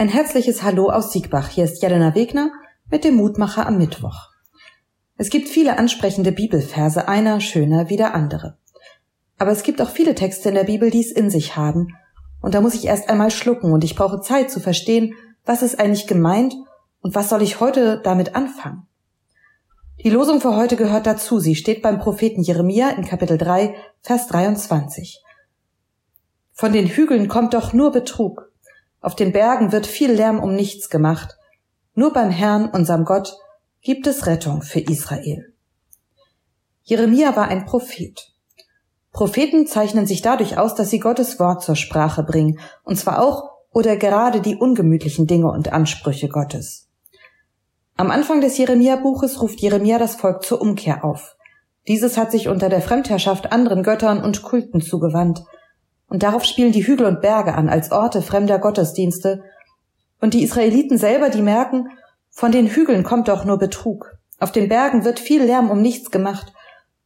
Ein herzliches Hallo aus Siegbach. Hier ist Jelena Wegner mit dem Mutmacher am Mittwoch. Es gibt viele ansprechende Bibelverse, einer schöner wie der andere. Aber es gibt auch viele Texte in der Bibel, die es in sich haben. Und da muss ich erst einmal schlucken und ich brauche Zeit zu verstehen, was ist eigentlich gemeint und was soll ich heute damit anfangen. Die Losung für heute gehört dazu. Sie steht beim Propheten Jeremia in Kapitel 3, Vers 23. Von den Hügeln kommt doch nur Betrug. Auf den Bergen wird viel Lärm um nichts gemacht. Nur beim Herrn, unserem Gott, gibt es Rettung für Israel. Jeremia war ein Prophet. Propheten zeichnen sich dadurch aus, dass sie Gottes Wort zur Sprache bringen, und zwar auch oder gerade die ungemütlichen Dinge und Ansprüche Gottes. Am Anfang des Jeremia-Buches ruft Jeremia das Volk zur Umkehr auf. Dieses hat sich unter der Fremdherrschaft anderen Göttern und Kulten zugewandt, und darauf spielen die Hügel und Berge an als Orte fremder Gottesdienste. Und die Israeliten selber, die merken, von den Hügeln kommt doch nur Betrug. Auf den Bergen wird viel Lärm um nichts gemacht.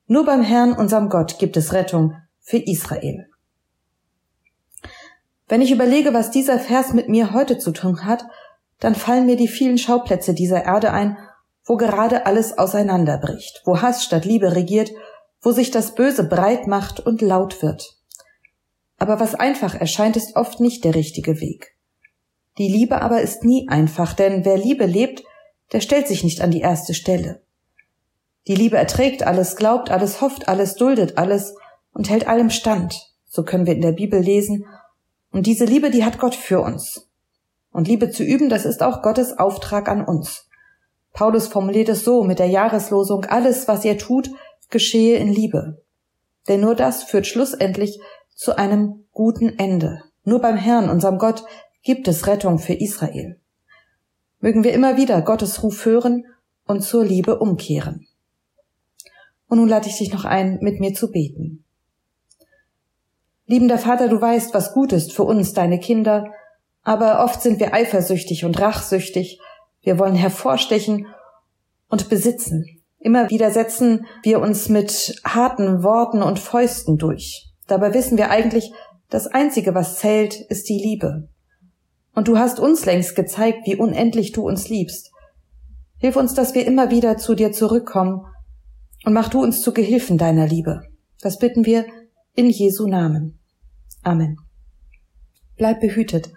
Nur beim Herrn, unserem Gott, gibt es Rettung für Israel. Wenn ich überlege, was dieser Vers mit mir heute zu tun hat, dann fallen mir die vielen Schauplätze dieser Erde ein, wo gerade alles auseinanderbricht, wo Hass statt Liebe regiert, wo sich das Böse breit macht und laut wird aber was einfach erscheint, ist oft nicht der richtige Weg. Die Liebe aber ist nie einfach, denn wer Liebe lebt, der stellt sich nicht an die erste Stelle. Die Liebe erträgt alles, glaubt alles, hofft alles, duldet alles und hält allem stand. So können wir in der Bibel lesen. Und diese Liebe, die hat Gott für uns. Und Liebe zu üben, das ist auch Gottes Auftrag an uns. Paulus formuliert es so mit der Jahreslosung, alles, was ihr tut, geschehe in Liebe. Denn nur das führt schlussendlich zu einem guten Ende. Nur beim Herrn, unserem Gott, gibt es Rettung für Israel. Mögen wir immer wieder Gottes Ruf hören und zur Liebe umkehren. Und nun lade ich dich noch ein, mit mir zu beten. Liebender Vater, du weißt, was gut ist für uns, deine Kinder, aber oft sind wir eifersüchtig und rachsüchtig. Wir wollen hervorstechen und besitzen. Immer wieder setzen wir uns mit harten Worten und Fäusten durch. Dabei wissen wir eigentlich, das Einzige, was zählt, ist die Liebe. Und du hast uns längst gezeigt, wie unendlich du uns liebst. Hilf uns, dass wir immer wieder zu dir zurückkommen und mach du uns zu Gehilfen deiner Liebe. Das bitten wir in Jesu Namen. Amen. Bleib behütet.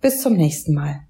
Bis zum nächsten Mal.